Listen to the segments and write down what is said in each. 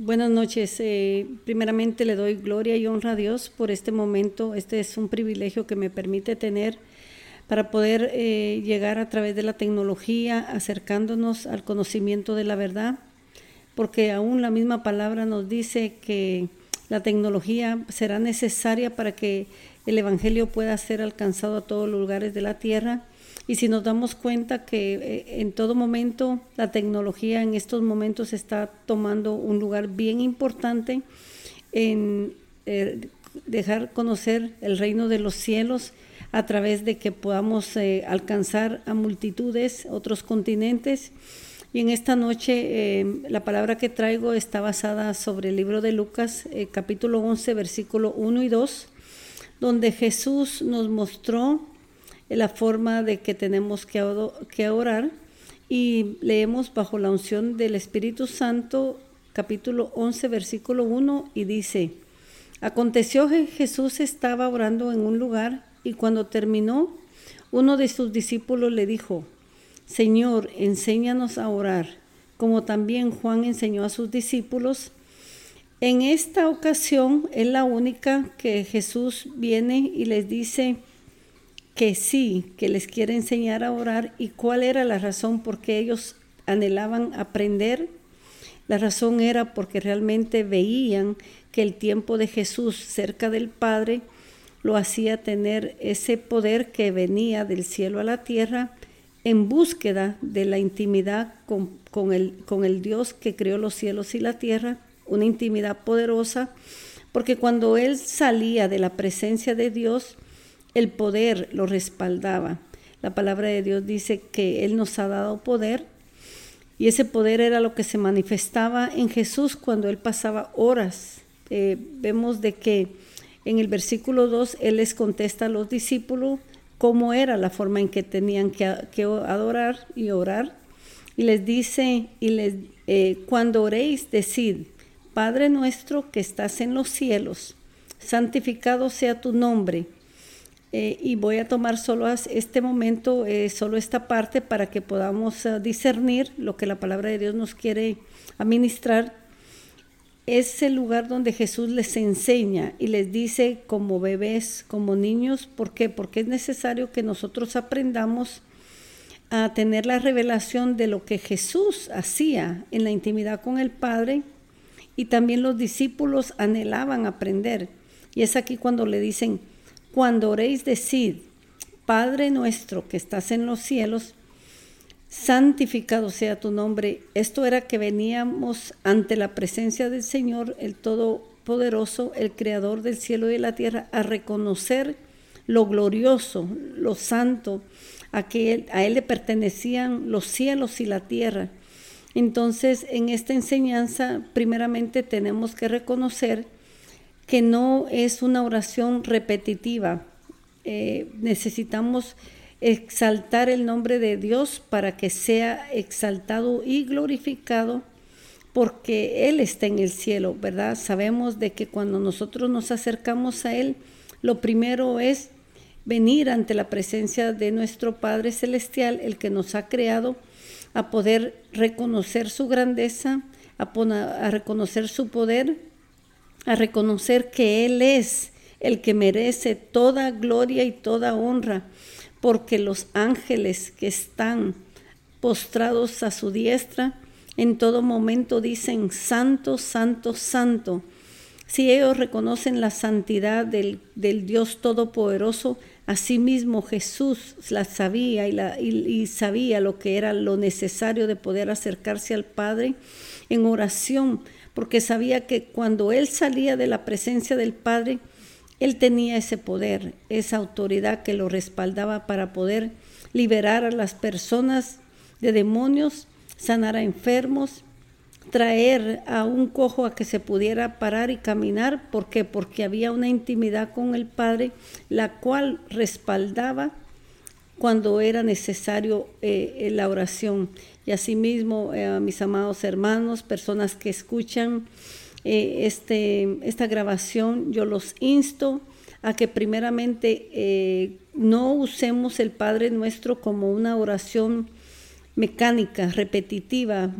Buenas noches. Eh, primeramente le doy gloria y honra a Dios por este momento. Este es un privilegio que me permite tener para poder eh, llegar a través de la tecnología, acercándonos al conocimiento de la verdad, porque aún la misma palabra nos dice que la tecnología será necesaria para que el Evangelio pueda ser alcanzado a todos los lugares de la tierra. Y si nos damos cuenta que eh, en todo momento la tecnología en estos momentos está tomando un lugar bien importante en eh, dejar conocer el reino de los cielos a través de que podamos eh, alcanzar a multitudes, otros continentes. Y en esta noche la palabra que traigo está basada sobre el libro de Lucas, capítulo 11, versículo 1 y 2 donde Jesús nos mostró la forma de que tenemos que orar y leemos bajo la unción del Espíritu Santo capítulo 11 versículo 1 y dice, aconteció que Jesús estaba orando en un lugar y cuando terminó, uno de sus discípulos le dijo, Señor, enséñanos a orar, como también Juan enseñó a sus discípulos. En esta ocasión es la única que Jesús viene y les dice que sí, que les quiere enseñar a orar y cuál era la razón por qué ellos anhelaban aprender. La razón era porque realmente veían que el tiempo de Jesús cerca del Padre lo hacía tener ese poder que venía del cielo a la tierra en búsqueda de la intimidad con, con, el, con el Dios que creó los cielos y la tierra una intimidad poderosa, porque cuando él salía de la presencia de Dios, el poder lo respaldaba. La palabra de Dios dice que Él nos ha dado poder y ese poder era lo que se manifestaba en Jesús cuando Él pasaba horas. Eh, vemos de que en el versículo 2 Él les contesta a los discípulos cómo era la forma en que tenían que, adorar y orar. Y les dice, y les, eh, cuando oréis, decid, Padre nuestro que estás en los cielos, santificado sea tu nombre. Eh, y voy a tomar solo este momento, eh, solo esta parte para que podamos eh, discernir lo que la palabra de Dios nos quiere administrar. Es el lugar donde Jesús les enseña y les dice como bebés, como niños, ¿por qué? Porque es necesario que nosotros aprendamos a tener la revelación de lo que Jesús hacía en la intimidad con el Padre y también los discípulos anhelaban aprender. Y es aquí cuando le dicen, cuando oréis, decid, Padre nuestro que estás en los cielos, santificado sea tu nombre. Esto era que veníamos ante la presencia del Señor, el Todopoderoso, el Creador del cielo y de la tierra, a reconocer lo glorioso, lo santo, a que a él le pertenecían los cielos y la tierra entonces, en esta enseñanza, primeramente tenemos que reconocer que no es una oración repetitiva. Eh, necesitamos exaltar el nombre de Dios para que sea exaltado y glorificado porque Él está en el cielo, ¿verdad? Sabemos de que cuando nosotros nos acercamos a Él, lo primero es venir ante la presencia de nuestro Padre Celestial, el que nos ha creado, a poder reconocer su grandeza, a, reconocer su poder, a reconocer que Él es el que merece toda gloria y toda honra, porque los ángeles que están postrados a su diestra, en todo momento dicen, Santo, Santo, Santo. Si ellos reconocen la santidad del, del Dios Todopoderoso, Asimismo Jesús la sabía y, la, y, sabía lo que era lo necesario de poder acercarse al Padre en oración, porque sabía que cuando Él salía de la presencia del Padre, Él tenía ese poder, esa autoridad que lo respaldaba para poder liberar a las personas de demonios, sanar a enfermos, traer a un cojo a que se pudiera parar y caminar. ¿Por qué? Porque había una intimidad con el Padre, la cual respaldaba cuando era necesario eh, la oración. Y asimismo, eh, mis amados hermanos, personas que escuchan eh, este, esta grabación, yo los insto a que primeramente no usemos el Padre nuestro como una oración mecánica, repetitiva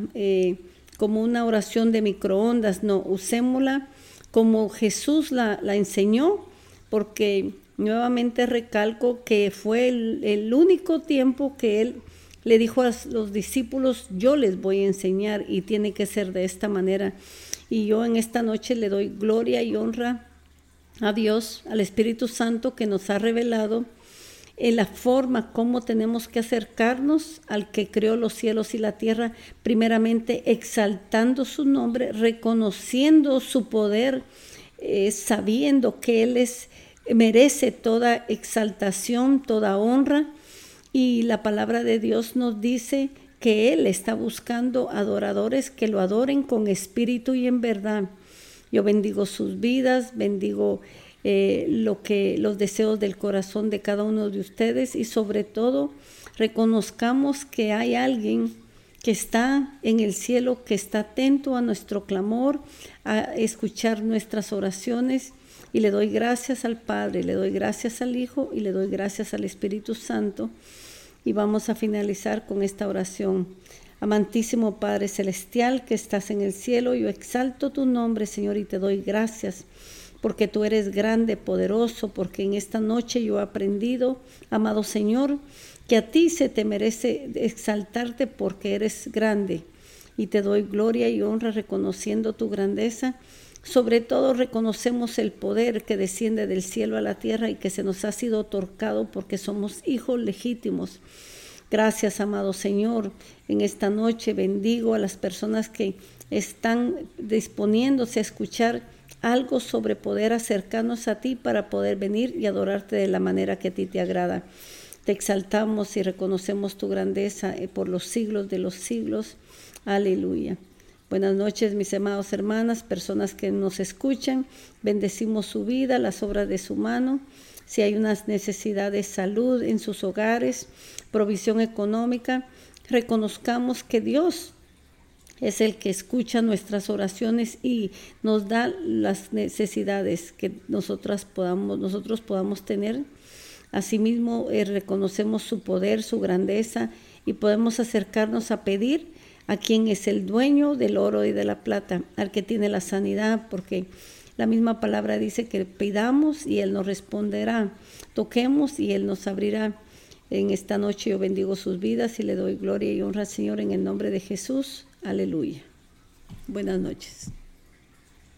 como una oración de microondas, no, usémosla como Jesús la, enseñó, porque nuevamente recalco que fue el único tiempo que Él le dijo a los discípulos, yo les voy a enseñar y tiene que ser de esta manera. Y yo en esta noche le doy gloria y honra a Dios, al Espíritu Santo que nos ha revelado en la forma como tenemos que acercarnos al que creó los cielos y la tierra, primeramente exaltando su nombre, reconociendo su poder, eh, sabiendo que Él es, merece toda exaltación, toda honra. Y la palabra de Dios nos dice que Él está buscando adoradores que lo adoren con espíritu y en verdad. Yo bendigo sus vidas, bendigo eh, lo que, los deseos del corazón de cada uno de ustedes y sobre todo reconozcamos que hay alguien que está en el cielo, que está atento a nuestro clamor, a escuchar nuestras oraciones. Y le doy gracias al Padre, le doy gracias al Hijo y le doy gracias al Espíritu Santo. Y vamos a finalizar con esta oración. Amantísimo Padre Celestial que estás en el cielo, yo exalto tu nombre, Señor, y te doy gracias porque tú eres grande, poderoso, porque en esta noche yo he aprendido, amado Señor, que a ti se te merece exaltarte porque eres grande. Y te doy gloria y honra reconociendo tu grandeza. Sobre todo reconocemos el poder que desciende del cielo a la tierra y que se nos ha sido otorgado porque somos hijos legítimos. Gracias, amado Señor. En esta noche bendigo a las personas que están disponiéndose a escuchar algo sobre poder acercarnos a ti para poder venir y adorarte de la manera que a ti te agrada. Te exaltamos y reconocemos tu grandeza eh, por los siglos de los siglos. Aleluya. Buenas noches, mis amados hermanas, personas que nos escuchan. Bendecimos su vida, las obras de su mano si hay unas necesidades de salud en sus hogares, provisión económica, reconozcamos que Dios es el que escucha nuestras oraciones y nos da las necesidades que nosotras podamos, nosotros podamos tener. Asimismo, eh, reconocemos su poder, su grandeza y podemos acercarnos a pedir a quien es el dueño del oro y de la plata, al que tiene la sanidad, porque la misma palabra dice que pidamos y Él nos responderá. Toquemos y Él nos abrirá. En esta noche yo bendigo sus vidas y le doy gloria y honra Señor en el nombre de Jesús. Aleluya. Buenas noches.